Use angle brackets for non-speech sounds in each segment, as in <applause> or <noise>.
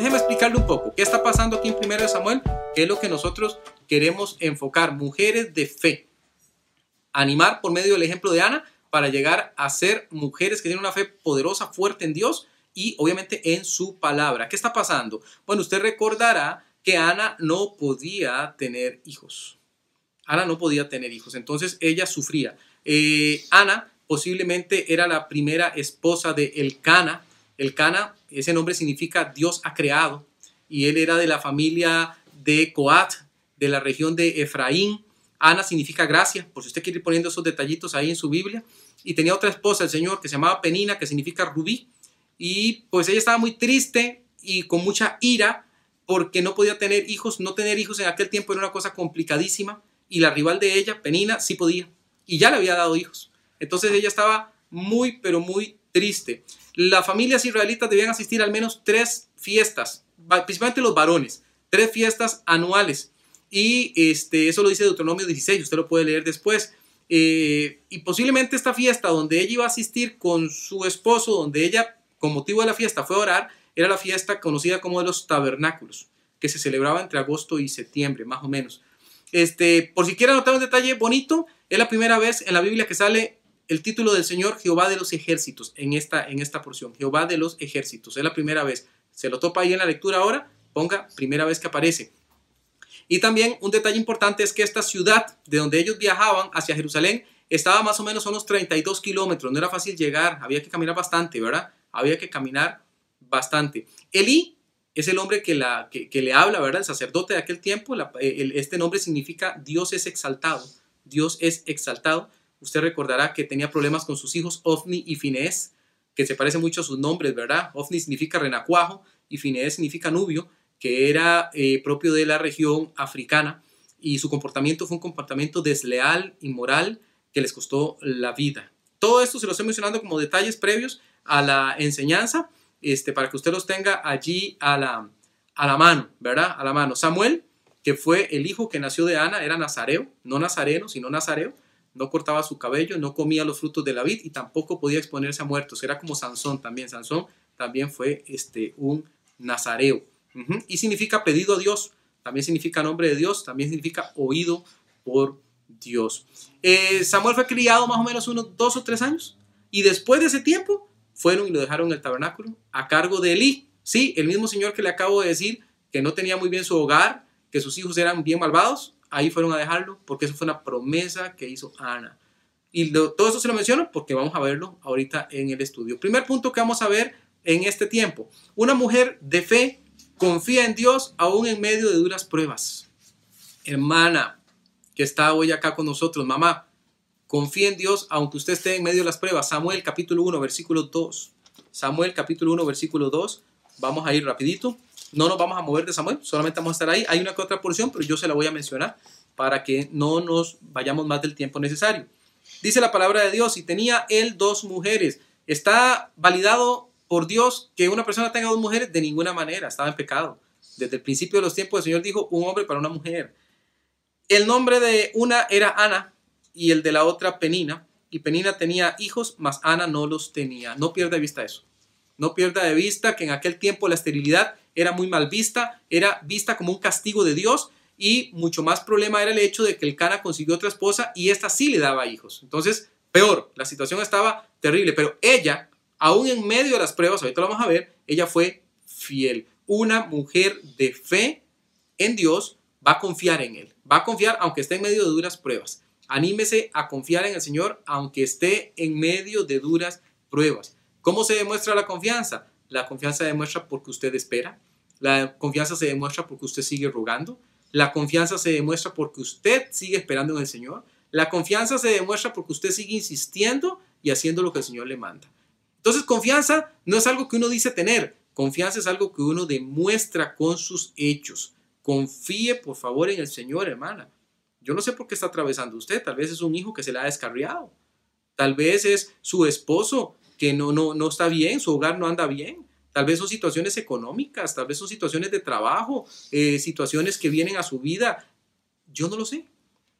Déjeme explicarle un poco qué está pasando aquí en 1 Samuel, qué es lo que nosotros queremos enfocar. Mujeres de fe. Animar por medio del ejemplo de Ana para llegar a ser mujeres que tienen una fe poderosa, fuerte en Dios y obviamente en su palabra. ¿Qué está pasando? Bueno, usted recordará que Ana no podía tener hijos. Ana no podía tener hijos, entonces ella sufría. Eh, Ana posiblemente era la primera esposa de Elcana. Elcana, ese nombre significa Dios ha creado, y él era de la familia de Coat, de la región de Efraín. Ana significa gracia, por si usted quiere ir poniendo esos detallitos ahí en su Biblia. Y tenía otra esposa, el Señor, que se llamaba Penina, que significa rubí. Y pues ella estaba muy triste y con mucha ira porque no podía tener hijos. No tener hijos en aquel tiempo era una cosa complicadísima. Y la rival de ella, Penina, sí podía. Y ya le había dado hijos. Entonces ella estaba muy, pero muy triste. Las familias israelitas debían asistir al menos tres fiestas, principalmente los varones, tres fiestas anuales. Y este, eso lo dice Deuteronomio 16, usted lo puede leer después. Eh, y posiblemente esta fiesta donde ella iba a asistir con su esposo, donde ella, con motivo de la fiesta, fue a orar, era la fiesta conocida como de los tabernáculos, que se celebraba entre agosto y septiembre, más o menos. Este, por si quieren notar un detalle bonito, es la primera vez en la Biblia que sale el título del Señor Jehová de los ejércitos en esta, en esta porción. Jehová de los ejércitos. Es la primera vez. Se lo topa ahí en la lectura ahora. Ponga primera vez que aparece. Y también un detalle importante es que esta ciudad de donde ellos viajaban hacia Jerusalén estaba más o menos a unos 32 kilómetros. No era fácil llegar. Había que caminar bastante, ¿verdad? Había que caminar bastante. Elí es el hombre que, la, que, le habla, ¿verdad? El sacerdote de aquel tiempo. este nombre significa Dios es exaltado. Dios es exaltado. Usted recordará que tenía problemas con sus hijos Ofni y Finés, que se parecen mucho a sus nombres, ¿verdad? Ofni significa renacuajo y Finés significa nubio, que era eh, propio de la región africana y su comportamiento fue un comportamiento desleal, inmoral, que les costó la vida. Todo esto se lo estoy mencionando como detalles previos a la enseñanza, este, para que usted los tenga allí a la, a la mano, ¿verdad? A la mano. Samuel, que fue el hijo que nació de Ana, era nazareo, no nazareno, sino nazareo, no cortaba su cabello, no comía los frutos de la vid y tampoco podía exponerse a muertos. Era como Sansón también. Sansón también fue este, un nazareo. Y significa pedido a Dios, también significa nombre de Dios, también significa oído por Dios. Eh, Samuel fue criado más o menos unos dos o tres años y después de ese tiempo fueron y lo dejaron en el tabernáculo a cargo de Elí. Sí, el mismo señor que le acabo de decir que no tenía muy bien su hogar, que sus hijos eran bien malvados, ahí fueron a dejarlo porque eso fue una promesa que hizo Ana. Y todo eso se lo menciono porque vamos a verlo ahorita en el estudio. Primer punto que vamos a ver en este tiempo. Una mujer de fe confía en Dios aún en medio de duras pruebas. Hermana que está hoy acá con nosotros, mamá, confía en Dios aunque usted esté en medio de las pruebas. Samuel capítulo 1, versículo 2. Samuel capítulo 1, versículo 2. Vamos a ir rapidito. No nos vamos a mover de Samuel, solamente vamos a estar ahí. Hay una que otra porción, pero yo se la voy a mencionar para que no nos vayamos más del tiempo necesario. Dice la palabra de Dios, y tenía él dos mujeres. ¿Está validado por Dios que una persona tenga dos mujeres? De ninguna manera, estaba en pecado. Desde el principio de los tiempos el Señor dijo un hombre para una mujer. El nombre de una era Ana y el de la otra Penina. Y Penina tenía hijos, mas Ana no los tenía. No pierda de vista eso. No pierda de vista que en aquel tiempo la esterilidad era muy mal vista, era vista como un castigo de Dios y mucho más problema era el hecho de que el Cana consiguió otra esposa y esta sí le daba hijos. Entonces, peor, la situación estaba terrible, pero ella, aún en medio de las pruebas, ahorita lo vamos a ver, ella fue fiel. Una mujer de fe en Dios va a confiar en Él, va a confiar aunque esté en medio de duras pruebas. Anímese a confiar en el Señor aunque esté en medio de duras pruebas. ¿Cómo se demuestra la confianza? La confianza demuestra porque usted espera. La confianza se demuestra porque usted sigue rogando. La confianza se demuestra porque usted sigue esperando en el Señor. La confianza se demuestra porque usted sigue insistiendo y haciendo lo que el Señor le manda. Entonces, confianza no es algo que uno dice tener. Confianza es algo que uno demuestra con sus hechos. Confíe, por favor, en el Señor, hermana. Yo no sé por qué está atravesando usted. Tal vez es un hijo que se le ha descarriado. Tal vez es su esposo que no, no, no está bien, su hogar no anda bien. Tal vez son situaciones económicas, tal vez son situaciones de trabajo, eh, situaciones que vienen a su vida. Yo no lo sé.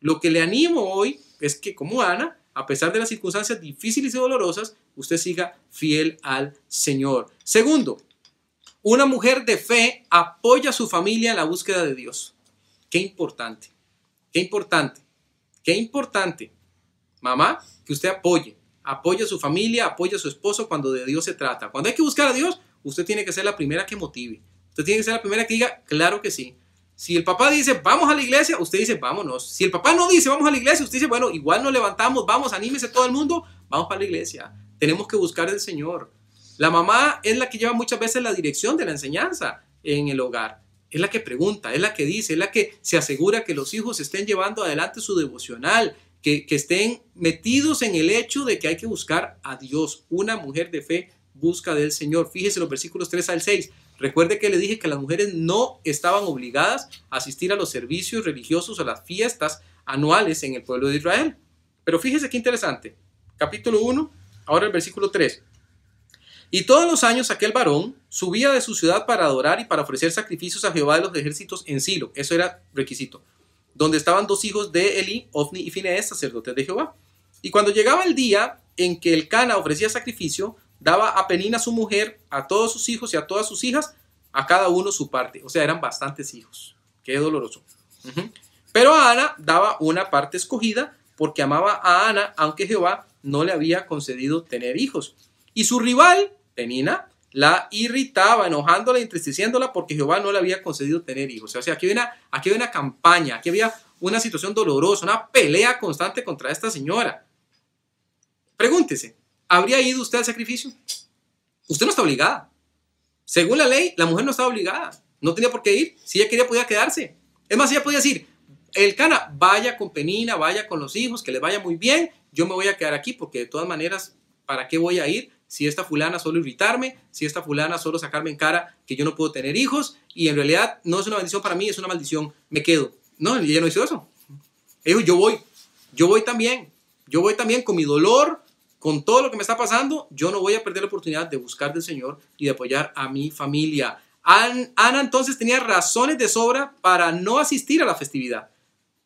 Lo que le animo hoy es que como Ana, a pesar de las circunstancias difíciles y dolorosas, usted siga fiel al Señor. Segundo, Una mujer de fe apoya a su familia en la búsqueda de Dios. Qué importante, qué importante, qué importante. Mamá, que usted apoye, apoye a su familia, apoye a su esposo cuando de Dios se trata. Cuando hay que buscar a Dios, usted tiene que ser la primera que motive. Usted tiene que ser la primera que diga, claro que sí. Si el papá dice, vamos a la iglesia, usted dice, vámonos. Si el papá no dice, vamos a la iglesia, usted dice, bueno, igual nos levantamos, vamos, anímese todo el mundo, vamos para la iglesia. Tenemos que buscar al Señor. La mamá es la que lleva muchas veces la dirección de la enseñanza en el hogar. Es la que pregunta, es la que dice, es la que se asegura que los hijos estén llevando adelante su devocional, que, que estén metidos en el hecho de que hay que buscar a Dios. Una mujer de fe busca del Señor. Fíjese los versículos 3 al 6. Recuerde que le dije que las mujeres no estaban obligadas a asistir a los servicios religiosos a las fiestas anuales en el pueblo de Israel. Pero fíjese qué interesante. Capítulo 1, ahora el versículo 3. Y todos los años aquel varón subía de su ciudad para adorar y para ofrecer sacrificios a Jehová de los ejércitos en Silo. Eso era requisito. Donde estaban dos hijos de Eli, Ofni y Finees, sacerdotes de Jehová. Y cuando llegaba el día en que el Cana ofrecía sacrificio, daba a Penina su mujer, a todos sus hijos y a todas sus hijas, a cada uno su parte. O sea, eran bastantes hijos. Qué doloroso. Pero a Ana daba una parte escogida porque amaba a Ana, aunque Jehová no le había concedido tener hijos. Y su rival, Penina, la irritaba, enojándola, entristeciéndola porque Jehová no le había concedido tener hijos. O sea, aquí había una, aquí había una campaña, aquí había una situación dolorosa, una pelea constante contra esta señora. Pregúntese, ¿habría ido usted al sacrificio? Usted no está obligada. Según la ley, la mujer no estaba obligada. No tenía por qué ir. Si ella quería, podía quedarse. Es más, ella podía decir, el cana, vaya con Penina, vaya con los hijos, que les vaya muy bien. Yo me voy a quedar aquí porque de todas maneras, ¿para qué voy a ir? Si esta fulana solo irritarme, si esta fulana solo sacarme en cara que yo no puedo tener hijos y en realidad no es una bendición para mí, es una maldición, me quedo. No, ella no hizo eso. Ella yo voy, yo voy también, yo voy también con mi dolor, con todo lo que me está pasando, yo no voy a perder la oportunidad de buscar del Señor y de apoyar a mi familia. Ana entonces tenía razones de sobra para no asistir a la festividad.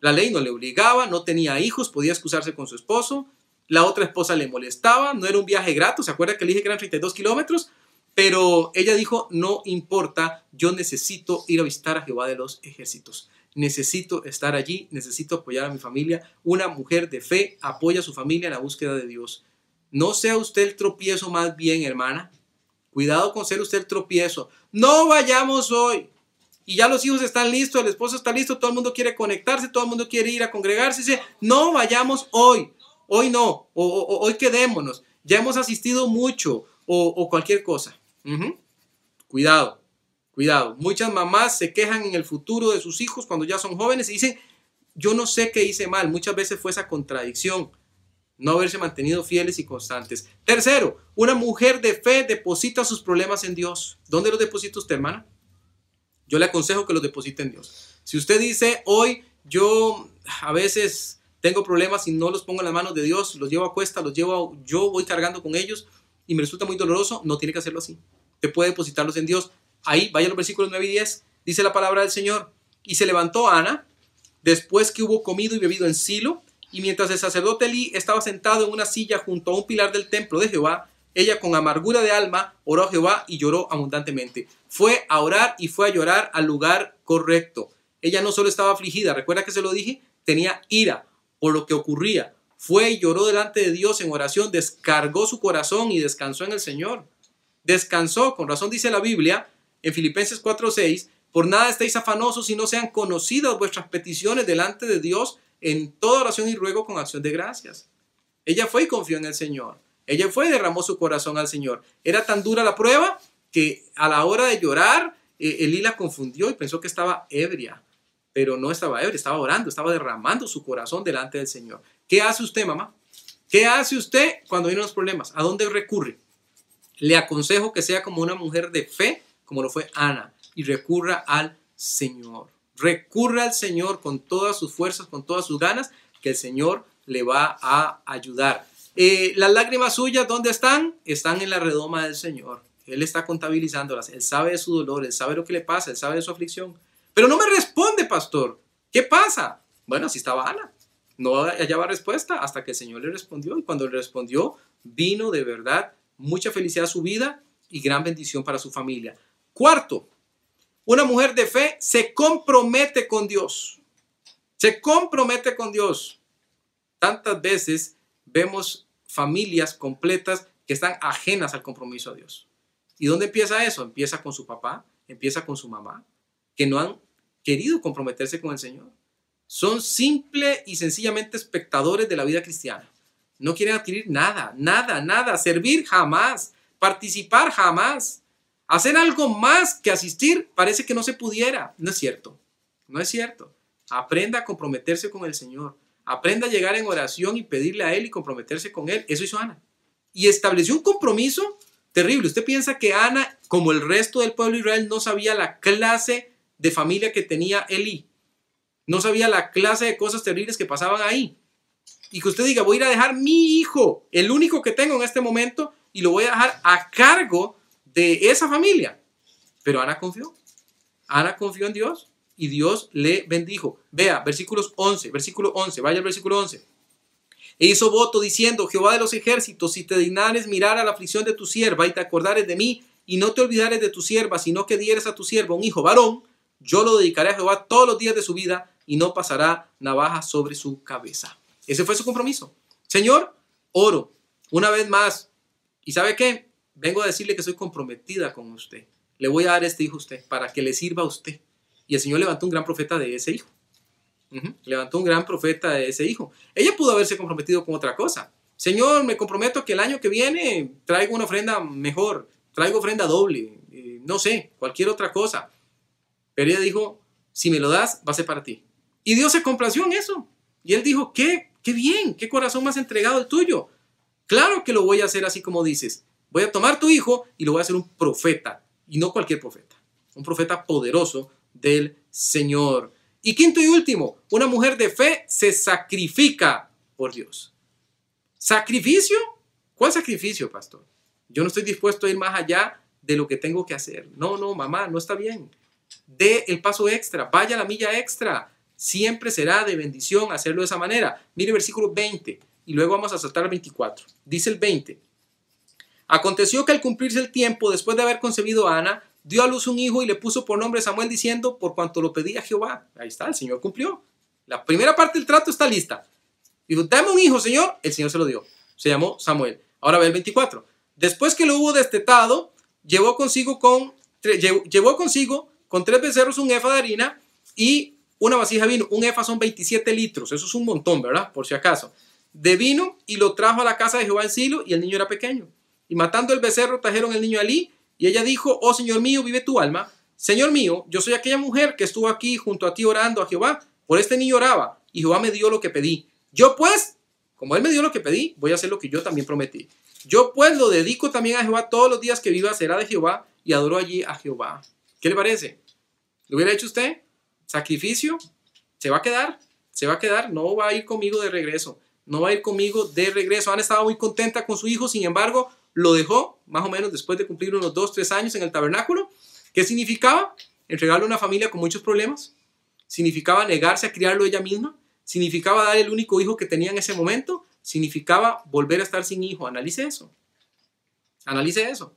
La ley no le obligaba, no tenía hijos, podía excusarse con su esposo. La otra esposa le molestaba, no era un viaje grato, ¿se acuerda que le dije que eran 32 kilómetros? Pero ella dijo, no importa, yo necesito ir a visitar a Jehová de los ejércitos. Necesito estar allí, necesito apoyar a mi familia. Una mujer de fe apoya a su familia en la búsqueda de Dios. No sea usted el tropiezo más bien, hermana. Cuidado con ser usted el tropiezo. No vayamos hoy. Y ya los hijos están listos, el esposo está listo, todo el mundo quiere conectarse, todo el mundo quiere ir a congregarse. Dice, no vayamos hoy. Hoy no. O, hoy quedémonos. Ya hemos asistido mucho. O, cualquier cosa. Cuidado. Cuidado. Muchas mamás se quejan en el futuro de sus hijos cuando ya son jóvenes y dicen, yo no sé qué hice mal. Muchas veces fue esa contradicción no haberse mantenido fieles y constantes. Tercero, una mujer de fe deposita sus problemas en Dios. ¿Dónde los deposita usted, hermana? Yo le aconsejo que los deposite en Dios. Si usted dice, hoy yo a veces tengo problemas y no los pongo en las manos de Dios, los llevo a cuesta, los llevo, yo voy cargando con ellos y me resulta muy doloroso, no tiene que hacerlo así. Usted puede depositarlos en Dios. Ahí, vaya los versículos 9 y 10, dice la palabra del Señor. Y se levantó Ana, después que hubo comido y bebido en Silo, y mientras el sacerdote Elí estaba sentado en una silla junto a un pilar del templo de Jehová, ella con amargura de alma oró a Jehová y lloró abundantemente. Fue a orar y fue a llorar al lugar correcto. Ella no solo estaba afligida, recuerda que se lo dije, tenía ira por lo que ocurría. Fue y lloró delante de Dios en oración, descargó su corazón y descansó en el Señor. Descansó, con razón dice la Biblia, en Filipenses 4:6, por nada estéis afanosos si no sean conocidas vuestras peticiones delante de Dios en toda oración y ruego con acción de gracias. Ella fue y confió en el Señor. Ella fue y derramó su corazón al Señor. Era tan dura la prueba que a la hora de llorar, eh, Elí la confundió y pensó que estaba ebria. Pero no estaba ebria, estaba orando, estaba derramando su corazón delante del Señor. ¿Qué hace usted, mamá? ¿Qué hace usted cuando vienen los problemas? ¿A dónde recurre? Le aconsejo que sea como una mujer de fe, como lo fue Ana, y recurra al Señor. Recurra al Señor con todas sus fuerzas, con todas sus ganas, que el Señor le va a ayudar. Eh, las lágrimas suyas, ¿dónde están? Están en la redoma del Señor. Él está contabilizándolas. Él sabe de su dolor, él sabe lo que le pasa, él sabe de su aflicción. Pero no me responde, pastor. ¿Qué pasa? Bueno, así estaba Ana. No hallaba respuesta hasta que el Señor le respondió. Y cuando le respondió, vino de verdad mucha felicidad a su vida y gran bendición para su familia. Cuarto, una mujer de fe se compromete con Dios. Se compromete con Dios. Tantas veces vemos familias completas que están ajenas al compromiso a Dios. ¿Y dónde empieza eso? Empieza con su papá, empieza con su mamá, que no han querido comprometerse con el Señor. Son simple y sencillamente espectadores de la vida cristiana. No quieren adquirir nada, nada, nada, servir jamás, participar jamás. Hacer algo más que asistir parece que no se pudiera. No es cierto, no es cierto. Aprenda a comprometerse con el Señor. Aprenda a llegar en oración y pedirle a Él y comprometerse con Él. Eso hizo Ana. Y estableció un compromiso terrible. Usted piensa que Ana, como el resto del pueblo de Israel, no sabía la clase de familia que tenía Elí. No sabía la clase de cosas terribles que pasaban ahí. Y que usted diga, voy a ir a dejar mi hijo, el único que tengo en este momento, y lo voy a dejar a cargo de esa familia. Pero Ana confió. Ana confió en Dios y Dios le bendijo. Vea, versículos 11, versículo 11, vaya al versículo 11. E hizo voto diciendo, Jehová de los ejércitos, si te dignares mirar a la aflicción de tu sierva y te acordares de mí, y no te olvidares de tu sierva, sino que dieres a tu sierva un hijo varón, yo lo dedicaré a Jehová todos los días de su vida y no pasará navaja sobre su cabeza. Ese fue su compromiso. Señor, oro una vez más. ¿Y sabe qué? Vengo a decirle que soy comprometida con usted. Le voy a dar este hijo a usted para que le sirva a usted. Y el Señor levantó un gran profeta de ese hijo. Levantó un gran profeta de ese hijo. Ella pudo haberse comprometido con otra cosa. Señor, me comprometo que el año que viene traigo una ofrenda mejor, traigo ofrenda doble, eh, no sé, cualquier otra cosa. Pero ella dijo, si me lo das, va a ser para ti. Y Dios se complació en eso. Y él dijo, qué, qué bien, qué corazón más entregado el tuyo. Claro que lo voy a hacer así como dices. Voy a tomar tu hijo y lo voy a hacer un profeta. Y no cualquier profeta. Un profeta poderoso del Señor. Y quinto y último, una mujer de fe se sacrifica por Dios. ¿Sacrificio? ¿Cuál sacrificio, pastor? Yo no estoy dispuesto a ir más allá de lo que tengo que hacer. No, no, mamá, no está bien dé el paso extra, vaya la milla extra. Siempre será de bendición hacerlo de esa manera. Mire versículo 20 y luego vamos a saltar al 24. Dice el 20. Aconteció que al cumplirse el tiempo, después de haber concebido a Ana, dio a luz un hijo y le puso por nombre Samuel diciendo, por cuanto lo pedía Jehová. Ahí está, el Señor cumplió. La primera parte del trato está lista. Dijo, dame un hijo, Señor. El Señor se lo dio. Se llamó Samuel. Ahora ve el 24. Después que lo hubo destetado, llevó consigo, con, llevó consigo con tres becerros, un efa de harina y una vasija de vino. Un efa son 27 litros, eso es un montón, ¿verdad? Por si acaso. De vino y lo trajo a la casa de Jehová en Silo y el niño era pequeño. Y matando el becerro trajeron el niño a Elí y ella dijo, oh Señor mío, vive tu alma. Señor mío, yo soy aquella mujer que estuvo aquí junto a ti orando a Jehová. Por este niño oraba y Jehová me dio lo que pedí. Yo pues, como él me dio lo que pedí, voy a hacer lo que yo también prometí. Yo pues lo dedico también a Jehová todos los días que viva será de Jehová y adoro allí a Jehová. ¿Qué le parece? ¿Lo hubiera hecho usted? ¿Sacrificio? ¿Se va a quedar? ¿Se va a quedar? No va a ir conmigo de regreso. No va a ir conmigo de regreso. Ana estaba muy contenta con su hijo, sin embargo, lo dejó más o menos después de cumplir unos dos, tres años en el tabernáculo. ¿Qué significaba? Entregarle a una familia con muchos problemas. Significaba negarse a criarlo ella misma. Significaba dar el único hijo que tenía en ese momento. Significaba volver a estar sin hijo. Analice eso. Analice eso.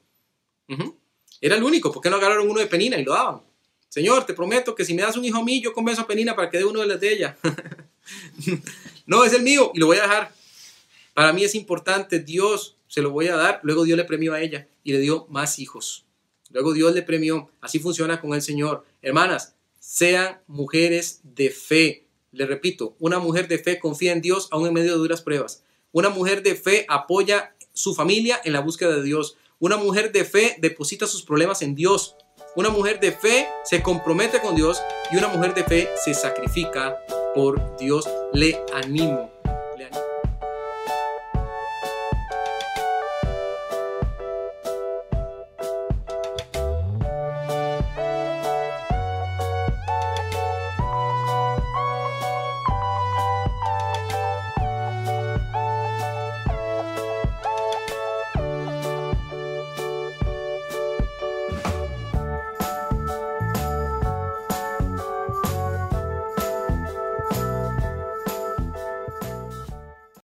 Era el único. ¿Por qué no agarraron uno de Penina y lo daban? Señor, te prometo que si me das un hijo mío, yo convenzo a Penina para que dé uno de los de ella. <laughs> no, es el mío y lo voy a dejar. Para mí es importante, Dios se lo voy a dar. Luego Dios le premió a ella y le dio más hijos. Luego Dios le premió. Así funciona con el Señor. Hermanas, sean mujeres de fe. Le repito, una mujer de fe confía en Dios aún en medio de duras pruebas. Una mujer de fe apoya su familia en la búsqueda de Dios. Una mujer de fe deposita sus problemas en Dios. Una mujer de fe se compromete con Dios y una mujer de fe se sacrifica por Dios. Le animo